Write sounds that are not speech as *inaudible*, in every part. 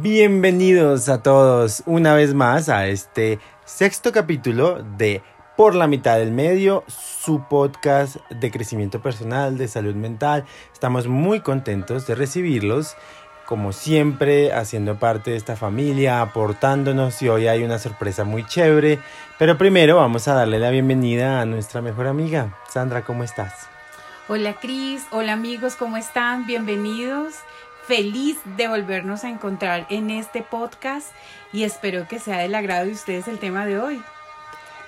Bienvenidos a todos una vez más a este sexto capítulo de Por la mitad del medio, su podcast de crecimiento personal, de salud mental. Estamos muy contentos de recibirlos, como siempre, haciendo parte de esta familia, aportándonos y hoy hay una sorpresa muy chévere. Pero primero vamos a darle la bienvenida a nuestra mejor amiga. Sandra, ¿cómo estás? Hola Cris, hola amigos, ¿cómo están? Bienvenidos feliz de volvernos a encontrar en este podcast y espero que sea del agrado de ustedes el tema de hoy.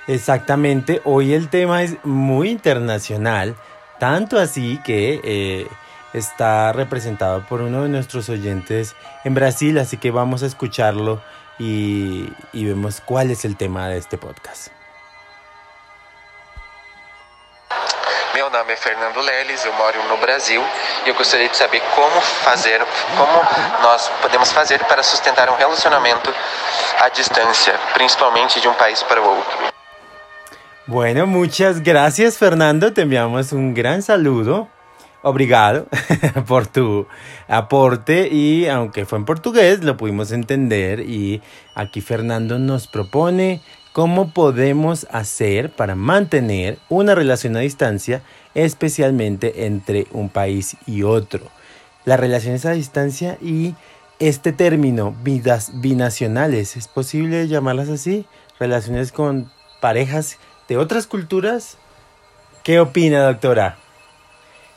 Exactamente, hoy el tema es muy internacional, tanto así que eh, está representado por uno de nuestros oyentes en Brasil, así que vamos a escucharlo y, y vemos cuál es el tema de este podcast. Nome é Fernando Leles, eu moro no Brasil e eu gostaria de saber como fazer, como nós podemos fazer para sustentar um relacionamento à distância, principalmente de um país para o outro. Bueno, muchas gracias Fernando, te enviamos un gran saludo. Obrigado *laughs* por tu aporte y aunque fue en portugués lo pudimos entender y aquí Fernando nos propone cómo podemos hacer para mantener una relación a distancia, especialmente entre un país y otro. Las relaciones a distancia y este término, vidas binacionales, ¿es posible llamarlas así? Relaciones con parejas de otras culturas. ¿Qué opina, doctora?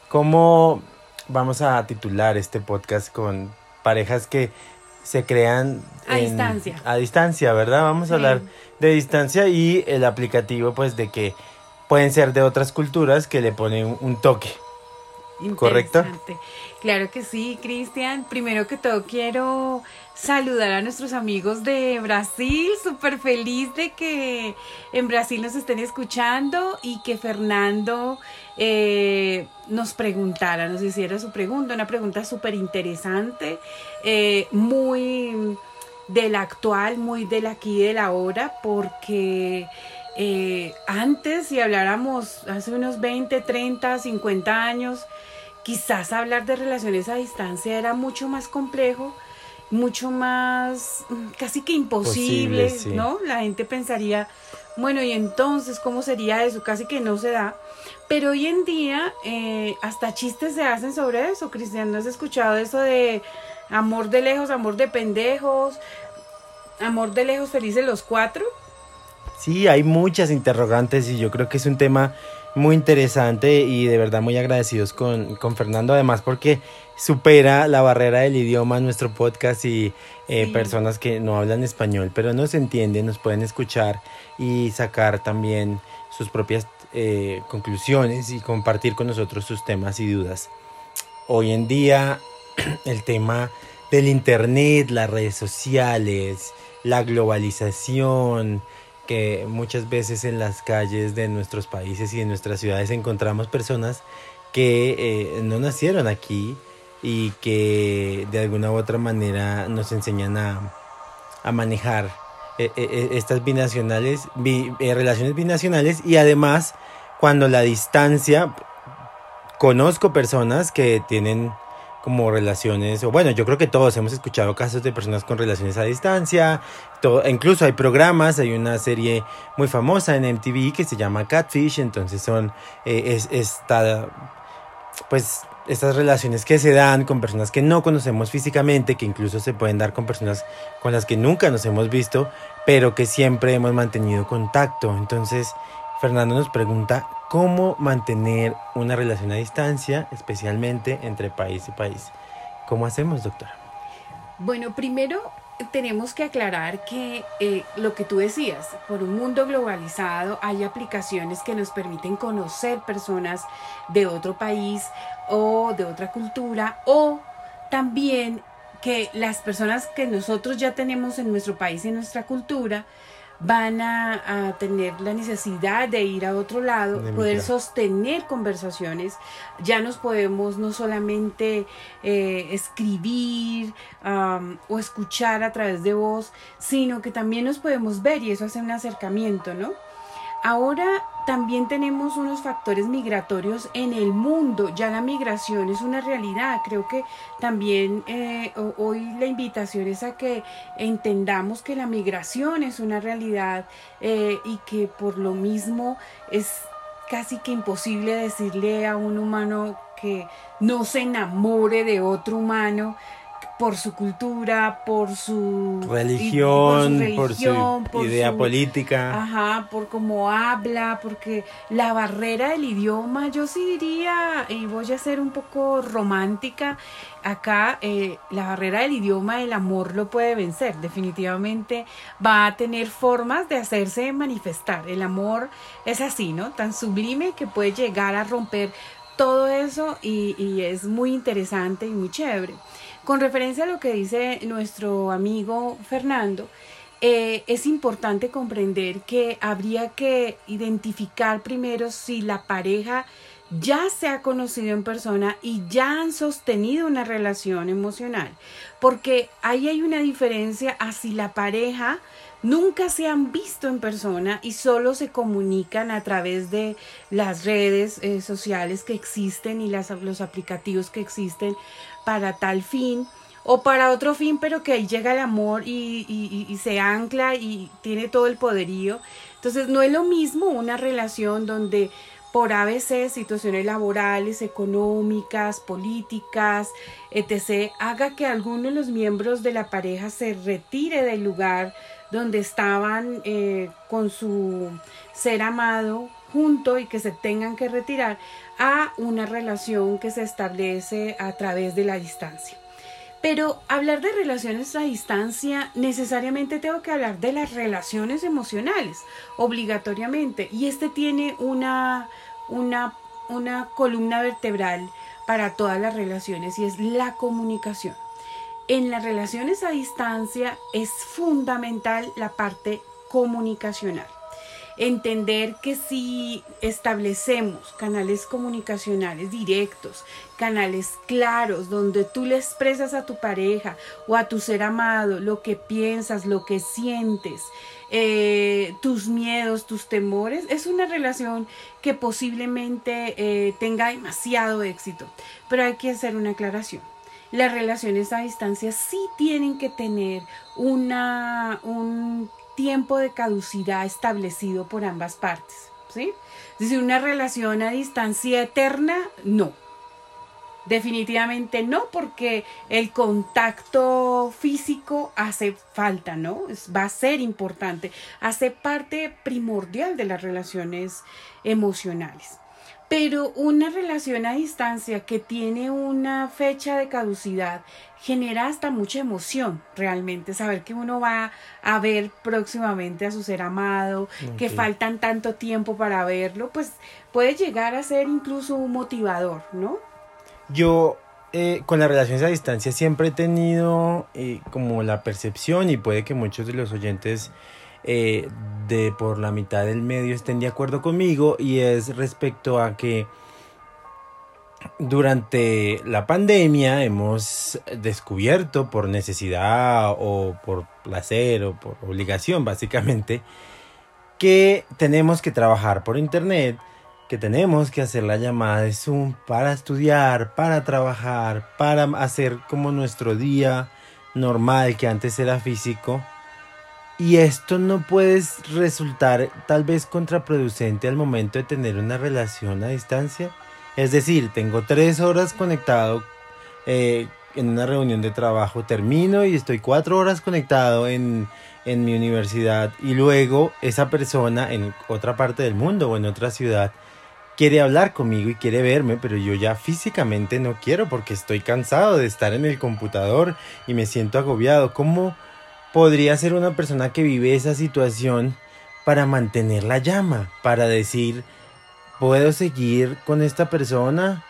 ¿Cómo vamos a titular este podcast con parejas que se crean a distancia? A distancia, ¿verdad? Vamos a hablar de distancia y el aplicativo pues de que pueden ser de otras culturas que le ponen un toque. ¿Correcto? Claro que sí, Cristian. Primero que todo quiero saludar a nuestros amigos de Brasil. Súper feliz de que en Brasil nos estén escuchando y que Fernando eh, nos preguntara, nos hiciera su pregunta. Una pregunta súper interesante, eh, muy del actual, muy del aquí y de la hora, porque eh, antes, si habláramos hace unos 20, 30, 50 años, quizás hablar de relaciones a distancia era mucho más complejo, mucho más, mm, casi que imposible, ¿no? La gente pensaría, bueno, y entonces, ¿cómo sería eso? Casi que no se da. Pero hoy en día, eh, hasta chistes se hacen sobre eso, Cristian. ¿No has escuchado eso de Amor de lejos, amor de pendejos, amor de lejos, felices los cuatro. Sí, hay muchas interrogantes y yo creo que es un tema muy interesante y de verdad muy agradecidos con, con Fernando, además porque supera la barrera del idioma en nuestro podcast y eh, personas que no hablan español, pero nos entienden, nos pueden escuchar y sacar también sus propias eh, conclusiones y compartir con nosotros sus temas y dudas. Hoy en día *clears throat* el tema del Internet, las redes sociales, la globalización, que muchas veces en las calles de nuestros países y en nuestras ciudades encontramos personas que eh, no nacieron aquí y que de alguna u otra manera nos enseñan a, a manejar eh, eh, estas binacionales, relaciones binacionales y además cuando la distancia, conozco personas que tienen como relaciones, o bueno, yo creo que todos hemos escuchado casos de personas con relaciones a distancia, todo, incluso hay programas, hay una serie muy famosa en MTV que se llama Catfish, entonces son eh, es, esta, pues estas relaciones que se dan con personas que no conocemos físicamente, que incluso se pueden dar con personas con las que nunca nos hemos visto, pero que siempre hemos mantenido contacto. Entonces, Fernando nos pregunta cómo mantener una relación a distancia, especialmente entre país y país. ¿Cómo hacemos, doctora? Bueno, primero tenemos que aclarar que eh, lo que tú decías, por un mundo globalizado hay aplicaciones que nos permiten conocer personas de otro país o de otra cultura o también que las personas que nosotros ya tenemos en nuestro país y en nuestra cultura van a, tener la necesidad de ir a otro lado, poder sostener conversaciones. Ya nos podemos no solamente eh, escribir o escuchar a través de voz, sino que también nos podemos ver y eso hace un acercamiento, ¿no? Ahora también tenemos unos factores migratorios en el mundo. Ya la migración es una realidad. Creo que también eh, hoy la invitación es a que entendamos que la migración es una realidad eh, y que por lo mismo es casi que imposible decirle a un humano que no se enamore de otro humano por su cultura, por su religión, por su, idea política. Ajá, por cómo habla, porque la barrera del idioma, yo sí diría, y voy a ser un poco romántica, acá eh, la barrera del idioma, el amor lo puede vencer, definitivamente va a tener formas de hacerse manifestar. El amor es así, ¿no? Tan sublime que puede llegar a romper todo eso y, y es muy interesante y muy chévere. Con referencia a lo que dice nuestro amigo Fernando, eh, es importante comprender que habría que identificar primero si la pareja ya se ha conocido en persona y ya han sostenido una relación emocional, porque ahí hay una diferencia a si la pareja nunca se han visto en persona y solo se comunican a través de las redes eh, sociales que existen y los aplicativos que existen para tal fin o para otro fin, pero que ahí llega el amor y, se ancla y tiene todo el poderío. Entonces no es lo mismo una relación donde por ABC, situaciones laborales, económicas, políticas, etc., haga que alguno de los miembros de la pareja se retire del lugar donde estaban eh, con su ser amado junto y que se tengan que retirar a una relación que se establece a través de la distancia. Pero hablar de relaciones a distancia, necesariamente tengo que hablar de las relaciones emocionales, obligatoriamente. Y este tiene una, una, una columna vertebral para todas las relaciones y es la comunicación. En las relaciones a distancia es fundamental la parte comunicacional entender que si establecemos canales comunicacionales directos, canales claros, donde tú le expresas a tu pareja o a tu ser amado lo que piensas, lo que sientes, eh, tus miedos, tus temores, es una relación que posiblemente eh, tenga demasiado éxito. Pero hay que hacer una aclaración. Las relaciones a distancia sí tienen que tener una, un tiempo de caducidad establecido por ambas partes. ¿sí? Es una relación a distancia eterna, no. Definitivamente no, porque el contacto físico hace falta, ¿no? va a ser importante, hace parte primordial de las relaciones emocionales. Pero una relación a distancia que tiene una fecha de caducidad genera hasta mucha emoción realmente, saber que uno va a ver próximamente a su ser amado, que faltan tanto tiempo para verlo, pues puede llegar a ser incluso un motivador, ¿no? Yo eh, con las relaciones a distancia siempre he tenido eh, como la percepción y puede que muchos de los oyentes eh, de por la mitad del medio estén de acuerdo conmigo y es respecto a que durante la pandemia hemos descubierto por necesidad o por placer o por obligación básicamente que tenemos que trabajar por internet, que tenemos que hacer la llamada de Zoom para estudiar, para trabajar, para hacer como nuestro día normal que antes era físico y esto no puede resultar tal vez contraproducente al momento de tener una relación a distancia. Es decir, tengo tres horas conectado eh, en una reunión de trabajo, termino y estoy cuatro horas conectado en, en mi universidad y luego esa persona en otra parte del mundo o en otra ciudad quiere hablar conmigo y quiere verme, pero yo ya físicamente no quiero porque estoy cansado de estar en el computador y me siento agobiado. ¿Cómo? Podría ser una persona que vive esa situación para mantener la llama, para decir, puedo seguir con esta persona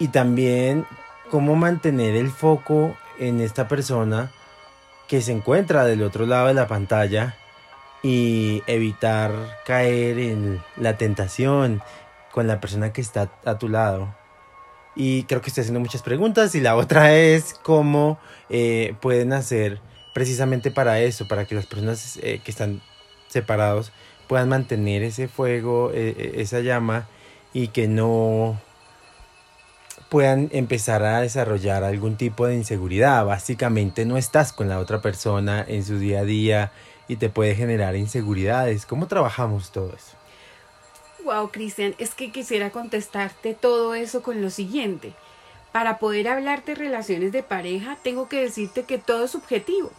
y también cómo mantener el foco en esta persona que se encuentra del otro lado de la pantalla y evitar caer en la tentación con la persona que está a tu lado. Y creo que estoy haciendo muchas preguntas y la otra es cómo eh, pueden hacer precisamente para eso, para que las personas eh, que están separados puedan mantener ese fuego, e, e, esa llama y que no puedan empezar a desarrollar algún tipo de inseguridad. Básicamente no estás con la otra persona en su día a día y te puede generar inseguridades. ¿Cómo trabajamos todo eso? Wow, Cristian, es que quisiera contestarte todo eso con lo siguiente. Para poder hablarte de relaciones de pareja, tengo que decirte que todo es subjetivo.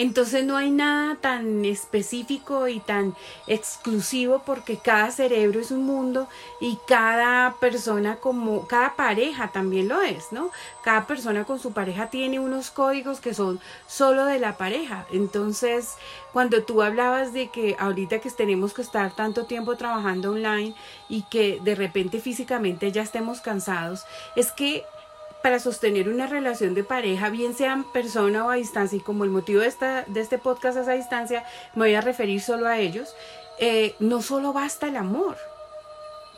Entonces no hay nada tan específico y tan exclusivo porque cada cerebro es un mundo y cada persona como cada pareja también lo es, ¿no? Cada persona con su pareja tiene unos códigos que son solo de la pareja. Entonces, cuando tú hablabas de que ahorita que tenemos que estar tanto tiempo trabajando online y que de repente físicamente ya estemos cansados, es que para sostener una relación de pareja, bien sea persona o a distancia, y como el motivo de, esta, de este podcast es a distancia, me voy a referir solo a ellos, eh, no solo basta el amor,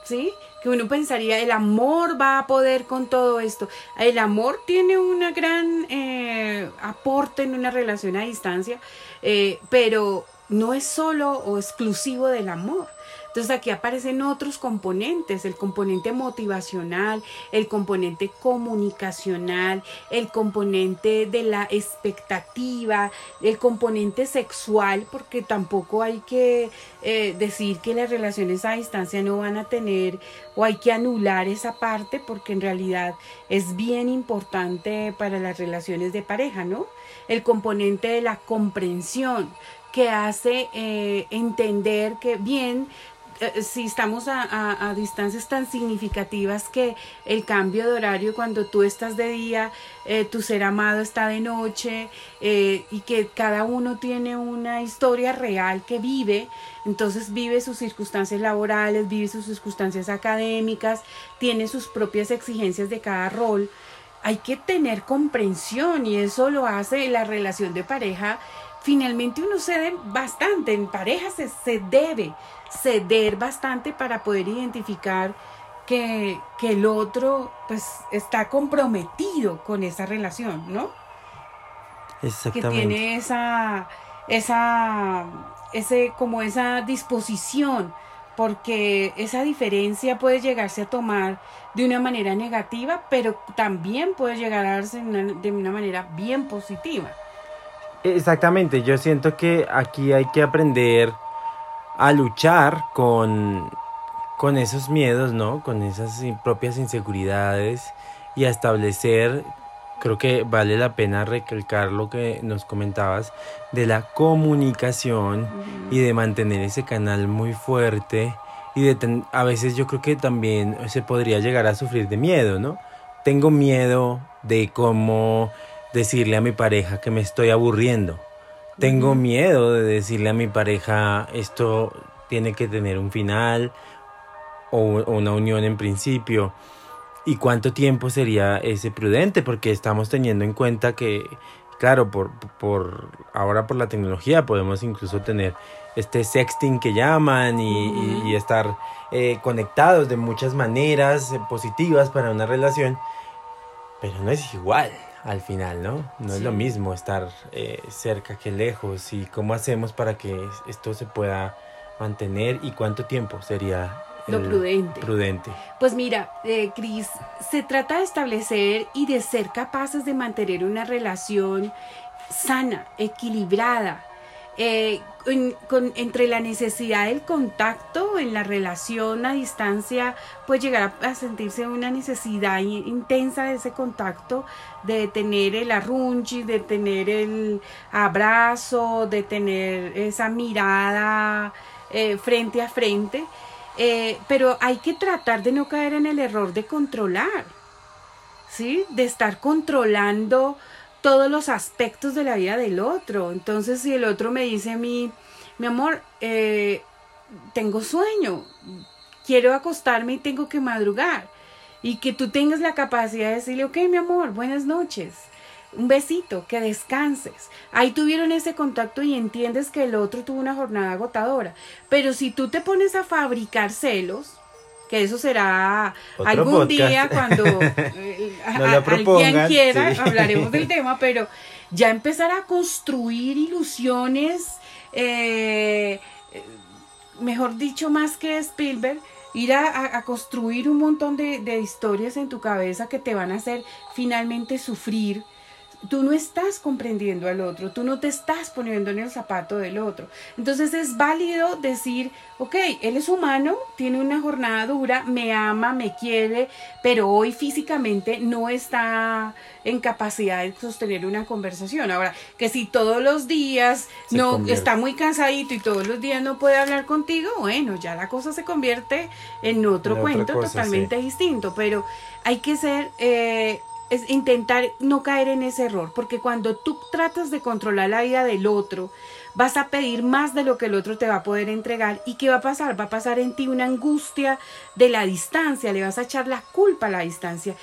¿sí? Que uno pensaría, el amor va a poder con todo esto. El amor tiene un gran eh, aporte en una relación a distancia, eh, pero no es solo o exclusivo del amor. Entonces aquí aparecen otros componentes, el componente motivacional, el componente comunicacional, el componente de la expectativa, el componente sexual, porque tampoco hay que eh, decir que las relaciones a distancia no van a tener o hay que anular esa parte porque en realidad es bien importante para las relaciones de pareja, ¿no? El componente de la comprensión que hace eh, entender que bien eh, si estamos a, distancias tan significativas que el cambio de horario cuando tú estás de día, eh, tu ser amado está de noche eh, y que cada uno tiene una historia real que vive, entonces vive sus circunstancias laborales, vive sus circunstancias académicas, tiene sus propias exigencias de cada rol. Hay que tener comprensión y eso lo hace la relación de pareja. Finalmente uno cede bastante, en pareja se, se debe ceder bastante para poder identificar que, el otro pues está comprometido con esa relación, ¿no? Exactamente. Que tiene esa, esa, ese, como esa disposición, porque esa diferencia puede llegarse a tomar de una manera negativa, pero también puede llegar a darse de una manera bien positiva. Exactamente, yo siento que aquí hay que aprender a luchar con, con esos miedos, ¿no? Con esas propias inseguridades y a establecer, creo que vale la pena recalcar lo que nos comentabas de la comunicación y de mantener ese canal muy fuerte y de a veces yo creo que también se podría llegar a sufrir de miedo, ¿no? Tengo miedo de cómo decirle a mi pareja que me estoy aburriendo tengo miedo de decirle a mi pareja esto tiene que tener un final o, una unión en principio. ¿Y cuánto tiempo sería ese prudente? Porque estamos teniendo en cuenta que, claro, por, por ahora por la tecnología podemos incluso tener este sexting que llaman y, estar eh, conectados de muchas maneras eh, positivas para una relación, pero no es igual al final, ¿no? No es lo mismo estar eh, cerca que lejos y cómo hacemos para que esto se pueda mantener y cuánto tiempo sería lo prudente. prudente. Pues mira, eh, Cris, se trata de establecer y de ser capaces de mantener una relación sana, equilibrada, eh, entre la necesidad del contacto en la relación a distancia puede llegar a, sentirse una necesidad intensa de ese contacto, de tener el arrunchi, de tener el abrazo, de tener esa mirada eh, frente a frente, eh, pero hay que tratar de no caer en el error de controlar, ¿sí? De estar controlando todos los aspectos de la vida del otro. Entonces, si el otro me dice a mí, mi amor, eh, tengo sueño, quiero acostarme y tengo que madrugar. Y que tú tengas la capacidad de decirle, ok, mi amor, buenas noches. Un besito, que descanses. Ahí tuvieron ese contacto y entiendes que el otro tuvo una jornada agotadora. Pero si tú te pones a fabricar celos, que eso será algún día *laughs* cuando eh, alguien quiera, hablaremos del *laughs* tema, pero ya empezar a construir ilusiones, eh, mejor dicho, más que Spielberg, ir a, construir un montón de, de historias en tu cabeza que te van a hacer finalmente sufrir tú no estás comprendiendo al otro, tú no te estás poniendo en el zapato del otro. Entonces es válido decir, ok, él es humano, tiene una jornada dura, me ama, me quiere, pero hoy físicamente no está en capacidad de sostener una conversación. Ahora, que si todos los días no está muy cansadito y todos los días no puede hablar contigo, bueno, ya la cosa se convierte en otro cuento totalmente distinto, pero hay que ser... Eh, es intentar no caer en ese error, porque cuando tú tratas de controlar la vida del otro, vas a pedir más de lo que el otro te va a poder entregar. ¿Y qué va a pasar? Va a pasar en ti una angustia de la distancia, le vas a echar la culpa a la distancia.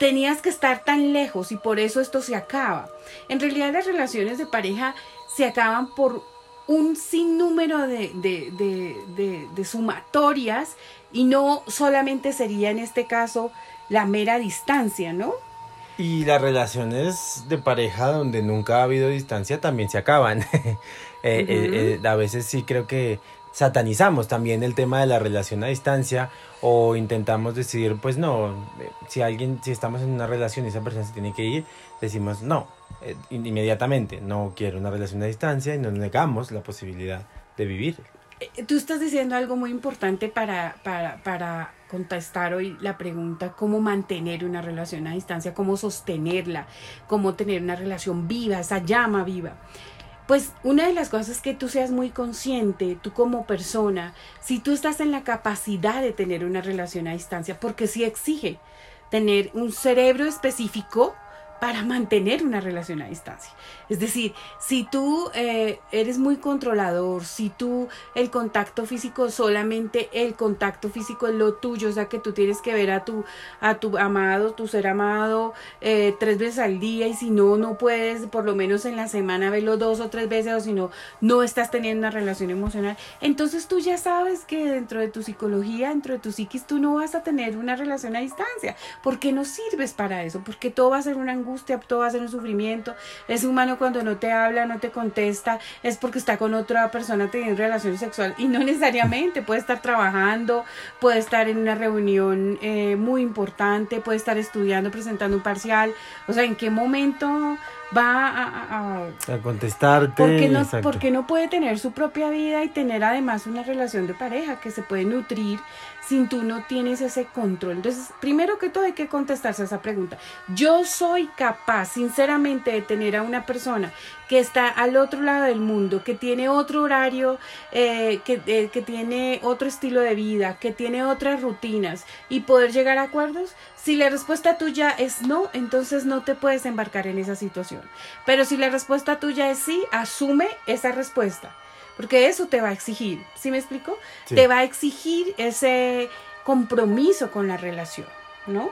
Tenías que estar tan lejos y por eso esto se acaba. En realidad las relaciones de pareja se acaban por un sinnúmero de, de, de sumatorias y no solamente sería en este caso la mera distancia, ¿no? Y las relaciones de pareja donde nunca ha habido distancia también se acaban. *laughs* Eh, eh, eh, a veces sí creo que satanizamos también el tema de la relación a distancia o intentamos decidir, pues no, si alguien, si estamos en una relación y esa persona se tiene que ir, decimos no, inmediatamente, no quiero una relación a distancia y nos negamos la posibilidad de vivir. Tú estás diciendo algo muy importante para, para, para contestar hoy la pregunta cómo mantener una relación a distancia, cómo sostenerla, cómo tener una relación viva, esa llama viva. Pues una de las cosas es que tú seas muy consciente, tú como persona, si tú estás en la capacidad de tener una relación a distancia, porque sí exige tener un cerebro específico para mantener una relación a distancia. Es decir, si tú eh, eres muy controlador, si tú el contacto físico, solamente el contacto físico es lo tuyo, o sea que tú tienes que ver a tu, a tu amado, tu ser amado, eh, tres veces al día y si no, no puedes por lo menos en la semana verlo dos o tres veces o si no, no estás teniendo una relación emocional, entonces tú ya sabes que dentro de tu psicología, dentro de tu psiquis, tú no vas a tener una relación a distancia, porque no sirves para eso, porque todo va a ser una angustia, todo va a ser un sufrimiento, es humano cuando no te habla, no te contesta, es porque está con otra persona teniendo relación sexual y no *laughs* necesariamente, puede estar trabajando, puede estar en una reunión eh, muy importante, puede estar estudiando, presentando un parcial, o sea, ¿en qué momento va a, a, contestarte. Porque no, porque no puede tener su propia vida y tener además una relación de pareja que se puede nutrir sin tú no tienes ese control. Entonces, primero que todo hay que contestarse a esa pregunta. Yo soy capaz, sinceramente, de tener a una persona que está al otro lado del mundo, que tiene otro horario, eh, que, eh, que tiene otro estilo de vida, que tiene otras rutinas y poder llegar a acuerdos. Si la respuesta tuya es no, entonces no te puedes embarcar en esa situación. Pero si la respuesta tuya es sí, asume esa respuesta porque eso te va a exigir, ¿sí me explico? Te va a exigir ese compromiso con la relación, ¿no?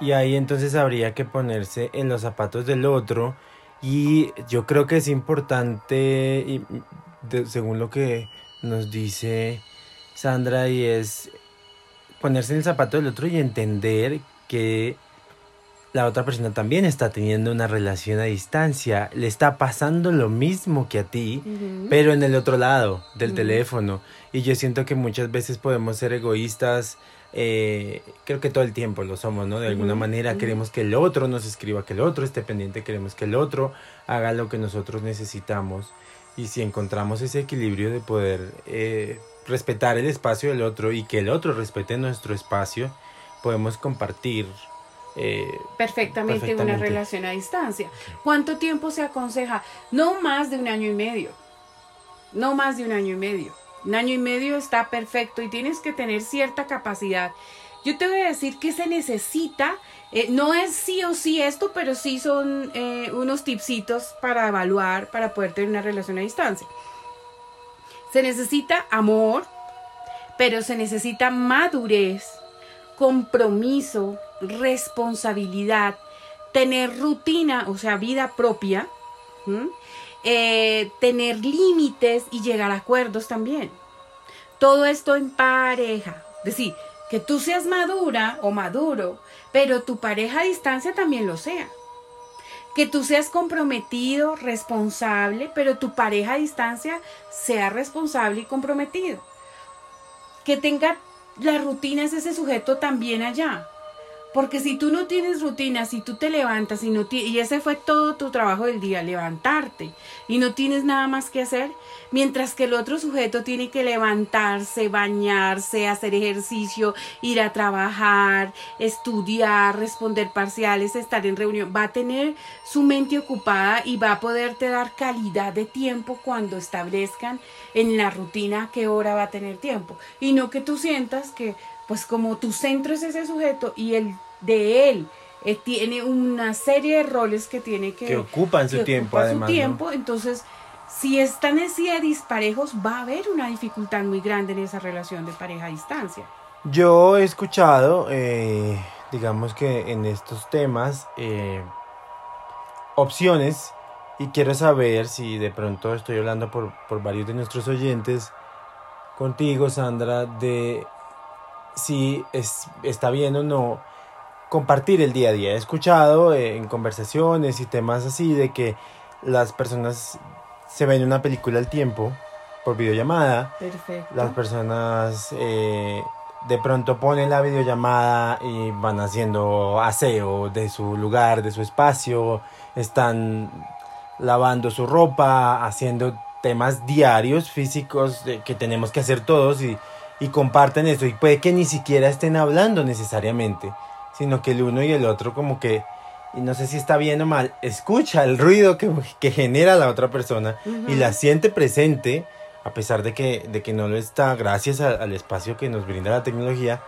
Y ahí entonces habría que ponerse en los zapatos del otro y yo creo que es importante, y según lo que nos dice Sandra, y es ponerse en el zapato del otro y entender que la otra persona también está teniendo una relación a distancia, le está pasando lo mismo que a ti, pero en el otro lado del teléfono. Y yo siento que muchas veces podemos ser egoístas, eh, creo que todo el tiempo lo somos, ¿no? De alguna manera queremos que el otro nos escriba, que el otro esté pendiente, queremos que el otro haga lo que nosotros necesitamos. Y si encontramos ese equilibrio de poder eh, respetar el espacio del otro y que el otro respete nuestro espacio, podemos compartir eh, perfectamente, una relación a distancia. ¿Cuánto tiempo se aconseja? No más de un año y medio. No más de un año y medio. Un año y medio está perfecto y tienes que tener cierta capacidad. Yo te voy a decir que se necesita, eh, no es sí o sí esto, pero sí son eh, unos tipsitos para evaluar, para poder tener una relación a distancia. Se necesita amor, pero se necesita madurez, compromiso, responsabilidad, tener rutina, o sea, vida propia, eh, tener límites y llegar a acuerdos también. Todo esto en pareja. Es decir, que tú seas madura o maduro, pero tu pareja a distancia también lo sea. Que tú seas comprometido, responsable, pero tu pareja a distancia sea responsable y comprometido. que tenga las rutinas ese sujeto también allá. Porque si tú no tienes rutina, si tú te levantas y no y ese fue todo tu trabajo del día, levantarte y no tienes nada más que hacer, mientras que el otro sujeto tiene que levantarse, bañarse, hacer ejercicio, ir a trabajar, estudiar, responder parciales, estar en reunión, va a tener su mente ocupada y va a poderte dar calidad de tiempo cuando establezcan en la rutina qué hora va a tener tiempo. Y no que tú sientas que pues como tu centro es ese sujeto y el de él eh, tiene una serie de roles que tiene que... Que ocupan su tiempo, además. Su tiempo, entonces, si están así de disparejos, va a haber una dificultad muy grande en esa relación de pareja a distancia. Yo he escuchado, eh, digamos que en estos temas, eh, opciones y quiero saber si de pronto estoy hablando por, por varios de nuestros oyentes, contigo, Sandra, de si es, está bien o no compartir el día a día. He escuchado eh, en conversaciones y temas así de que las personas se ven una película al tiempo por videollamada. Perfecto. Las personas eh, de pronto ponen la videollamada y van haciendo aseo de su lugar, de su espacio, están lavando su ropa, haciendo temas diarios, físicos que tenemos que hacer todos y y comparten eso y puede que ni siquiera estén hablando necesariamente, sino que el uno y el otro como que, y no sé si está bien o mal, escucha el ruido que, que genera la otra persona y la siente presente, a pesar de que, de que no lo está, gracias al espacio que nos brinda la tecnología.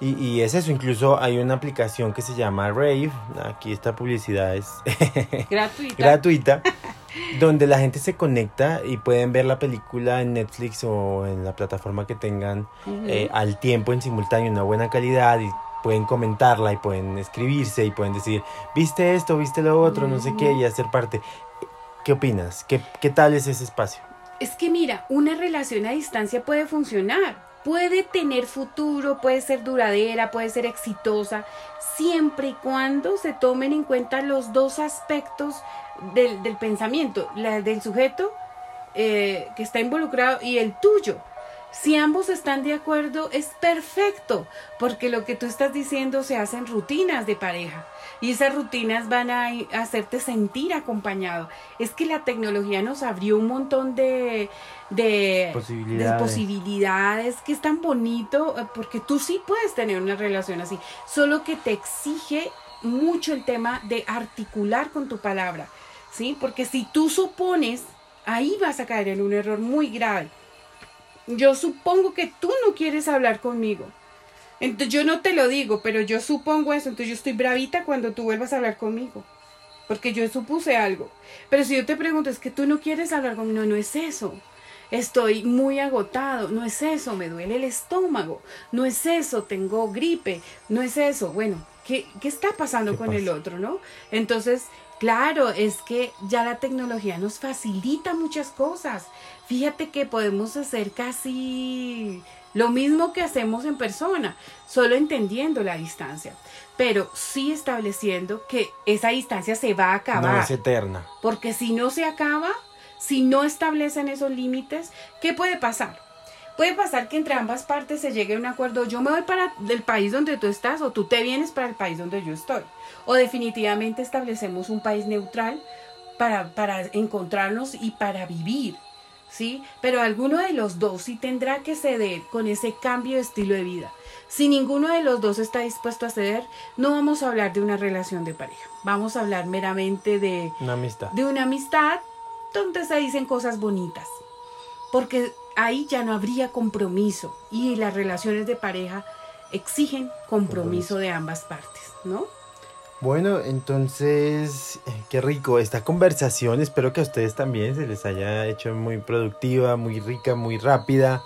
Y, y, es eso, incluso hay una aplicación que se llama Rave, aquí esta publicidad es *laughs* gratuita. gratuita donde la gente se conecta y pueden ver la película en Netflix o en la plataforma que tengan eh, al tiempo en simultáneo, una buena calidad y pueden comentarla y pueden escribirse y pueden decir, viste esto, viste lo otro, no sé qué, y hacer parte. ¿Qué opinas? ¿Qué, ¿Qué tal es ese espacio? Es que mira, una relación a distancia puede funcionar, puede tener futuro, puede ser duradera, puede ser exitosa, siempre y cuando se tomen en cuenta los dos aspectos del, del pensamiento, la del sujeto eh, que está involucrado y el tuyo. Si ambos están de acuerdo, es perfecto, porque lo que tú estás diciendo se hacen rutinas de pareja y esas rutinas van a hacerte sentir acompañado. Es que la tecnología nos abrió un montón de, de, posibilidades. de posibilidades que es tan bonito, eh, porque tú sí puedes tener una relación así, solo que te exige mucho el tema de articular con tu palabra ¿sí? Porque si tú supones, ahí vas a caer en un error muy grave. Yo supongo que tú no quieres hablar conmigo. Entonces yo no te lo digo, pero yo supongo eso. Entonces yo estoy bravita cuando tú vuelvas a hablar conmigo. Porque yo supuse algo. Pero si yo te pregunto, es que tú no quieres hablar conmigo, no, no es eso. Estoy muy agotado, no es eso, me duele el estómago, no es eso, tengo gripe, no es eso. Bueno, ¿qué, qué está pasando con el otro, no? Entonces, Claro, es que ya la tecnología nos facilita muchas cosas. Fíjate que podemos hacer casi lo mismo que hacemos en persona, solo entendiendo la distancia, pero sí estableciendo que esa distancia se va a acabar. No es eterna. Porque si no se acaba, si no establecen esos límites, ¿qué puede pasar? Puede pasar que entre ambas partes se llegue a un acuerdo, yo me voy para el país donde tú estás o tú te vienes para el país donde yo estoy o definitivamente establecemos un país neutral para, para encontrarnos y para vivir, ¿sí? Pero alguno de los dos sí tendrá que ceder con ese cambio de estilo de vida. Si ninguno de los dos está dispuesto a ceder, no vamos a hablar de una relación de pareja. Vamos a hablar meramente de una amistad. De una amistad donde se dicen cosas bonitas. Porque ahí ya no habría compromiso y las relaciones de pareja exigen compromiso de ambas partes, ¿no? Bueno, entonces, eh, qué rico esta conversación. Espero que a ustedes también se les haya hecho muy productiva, muy rica, muy rápida,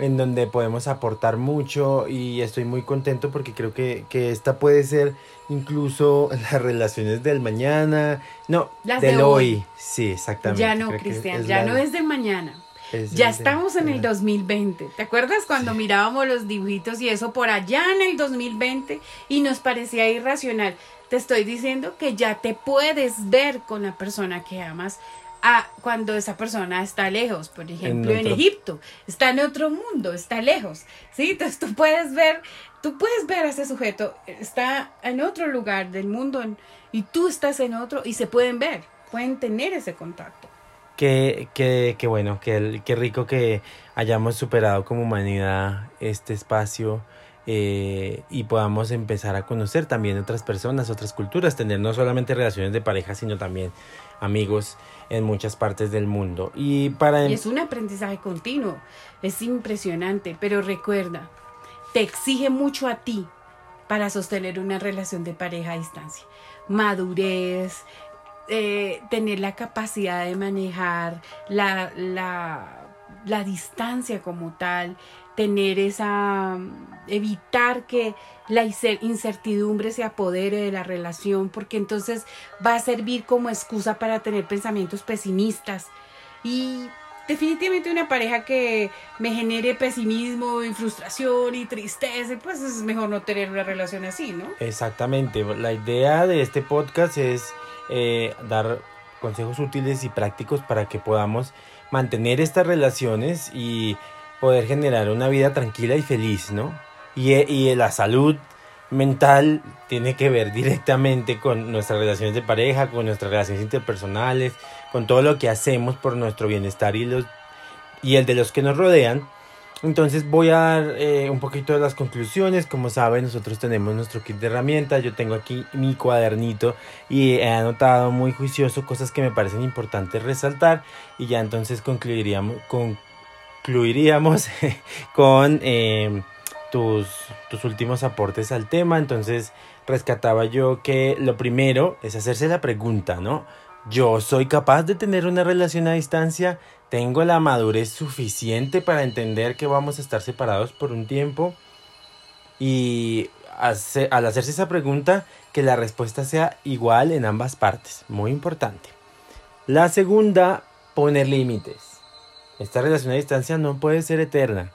en donde podemos aportar mucho y estoy muy contento porque creo que, que esta puede ser incluso *laughs* las relaciones del mañana, no, del hoy. Sí, exactamente. Ya no, Cristian, ya no es del mañana. Ya estamos en el 2020. ¿Te acuerdas cuando mirábamos los dibujitos y eso por allá en el 2020 y nos parecía irracional? Te estoy diciendo que ya te puedes ver con la persona que amas a cuando esa persona está lejos, por ejemplo, en, otro- Egipto, está en otro mundo, está lejos, ¿sí? Entonces tú puedes ver, tú puedes ver a ese sujeto, está en otro lugar del mundo en- y tú estás en otro y se pueden ver, pueden tener ese contacto. Qué, qué, qué bueno, qué, qué rico que hayamos superado como humanidad este espacio eh, y podamos empezar a conocer también otras personas, otras culturas, tener no solamente relaciones de pareja, sino también amigos en muchas partes del mundo. Y para... Y es un aprendizaje continuo, es impresionante, pero recuerda, te exige mucho a ti para sostener una relación de pareja a distancia. Madurez, eh, tener la capacidad de manejar la, la, la distancia como tal, tener esa, evitar que la incer- incertidumbre se apodere de la relación, porque entonces va a servir como excusa para tener pensamientos pesimistas. Y definitivamente una pareja que me genere pesimismo y frustración y tristeza, pues es mejor no tener una relación así, ¿no? Exactamente, la idea de este podcast es eh, dar consejos útiles y prácticos para que podamos mantener estas relaciones y poder generar una vida tranquila y feliz, ¿no? Y, eh, y la salud mental tiene que ver directamente con nuestras relaciones de pareja, con nuestras relaciones interpersonales, con todo lo que hacemos por nuestro bienestar y, los, y el de los que nos rodean. Entonces voy a dar eh, un poquito de las conclusiones. Como saben, nosotros tenemos nuestro kit de herramientas. Yo tengo aquí mi cuadernito y he anotado muy juicioso cosas que me parecen importantes resaltar. Y ya entonces concluiríamos, concluiríamos *laughs* con eh, tus, tus últimos aportes al tema. Entonces rescataba yo que lo primero es hacerse la pregunta, ¿no? Yo soy capaz de tener una relación a distancia, tengo la madurez suficiente para entender que vamos a estar separados por un tiempo y al hacerse esa pregunta que la respuesta sea igual en ambas partes, muy importante. La segunda, poner límites. Esta relación a distancia no puede ser eterna,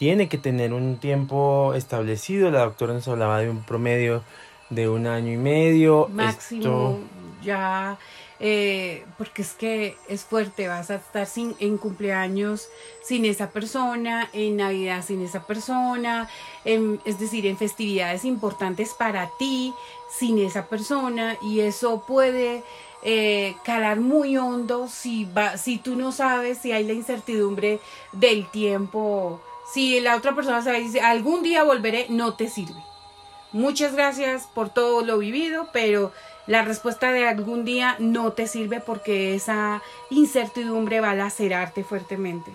tiene que tener un tiempo establecido, la doctora nos hablaba de un promedio de un año y medio. Máximo, Esto- ya, eh, porque es que es fuerte, vas a estar sin, en cumpleaños sin esa persona, en Navidad sin esa persona, en- es decir, en festividades importantes para ti sin esa persona y eso puede eh, calar muy hondo si, va, si tú no sabes, si hay la incertidumbre del tiempo, si la otra persona sabe, dice, algún día volveré, no te sirve. Muchas gracias por todo lo vivido, pero la respuesta de algún día no te sirve porque esa incertidumbre va a lacerarte fuertemente.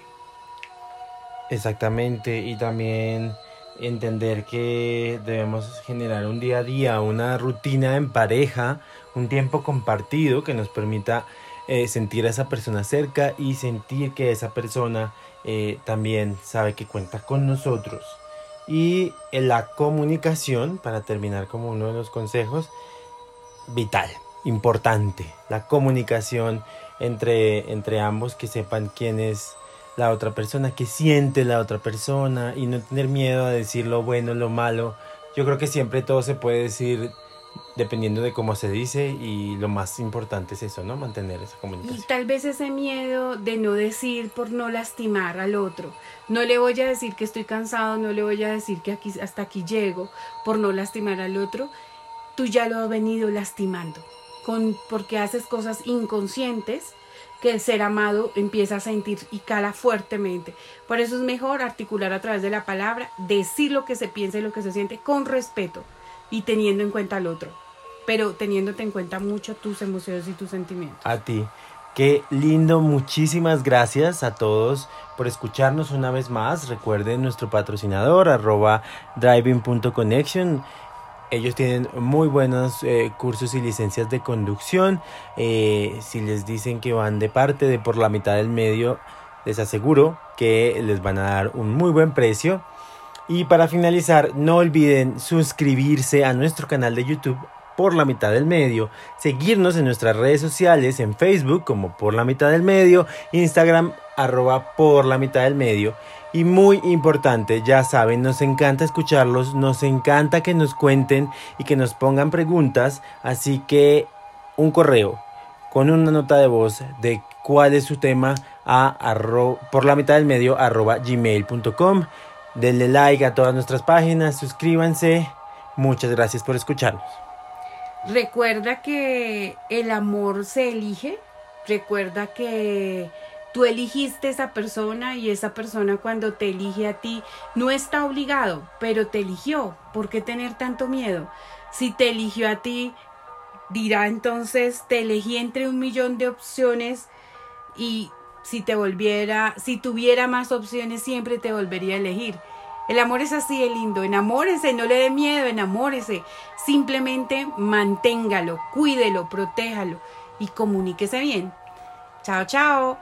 Exactamente, y también entender que debemos generar un día a día, una rutina en pareja, un tiempo compartido que nos permita eh, sentir a esa persona cerca y sentir que esa persona eh, también sabe que cuenta con nosotros. Y en la comunicación, para terminar como uno de los consejos, vital, importante, la comunicación entre, entre ambos, que sepan quién es la otra persona, qué siente la otra persona y no tener miedo a decir lo bueno, lo malo. Yo creo que siempre todo se puede decir dependiendo de cómo se dice y lo más importante es eso, ¿no? Mantener esa Y comunicación. tal vez ese miedo de no decir por no lastimar al otro. No le voy a decir que estoy cansado, no le voy a decir que aquí, hasta aquí llego por no lastimar al otro. Tú ya lo has venido lastimando. Con, porque haces cosas inconscientes que el ser amado empieza a sentir y cala fuertemente. Por eso es mejor articular a través de la palabra, decir lo que se piensa y lo que se siente con respeto y teniendo en cuenta al otro, pero teniéndote en cuenta mucho tus emociones y tus sentimientos. A ti. Qué lindo, muchísimas gracias a todos por escucharnos una vez más. Recuerden nuestro patrocinador, arroba driving.connection. Ellos tienen muy buenos eh, cursos y licencias de conducción. Eh, si les dicen que van de parte de por la mitad del medio, les aseguro que les van a dar un muy buen precio. Y para finalizar, no olviden suscribirse a nuestro canal de YouTube por la mitad del medio, seguirnos en nuestras redes sociales, en Facebook como por la mitad del medio, Instagram arroba por la mitad del medio. Y muy importante, ya saben, nos encanta escucharlos, nos encanta que nos cuenten y que nos pongan preguntas, así que un correo con una nota de voz de cuál es su tema a por la mitad del medio arroba gmail.com. Denle like a todas nuestras páginas, suscríbanse. Muchas gracias por escucharnos. Recuerda que el amor se elige. Recuerda que tú eligiste esa persona y esa persona cuando te elige a ti no está obligado, pero te eligió. ¿Por qué tener tanto miedo? Si te eligió a ti, dirá entonces, te elegí entre un millón de opciones y si te volviera, si tuviera más opciones, siempre te volvería a elegir. El amor es así de lindo, enamórese, no le dé miedo, enamórese. Simplemente manténgalo, cuídelo, protéjalo y comuníquese bien. Chao, chao.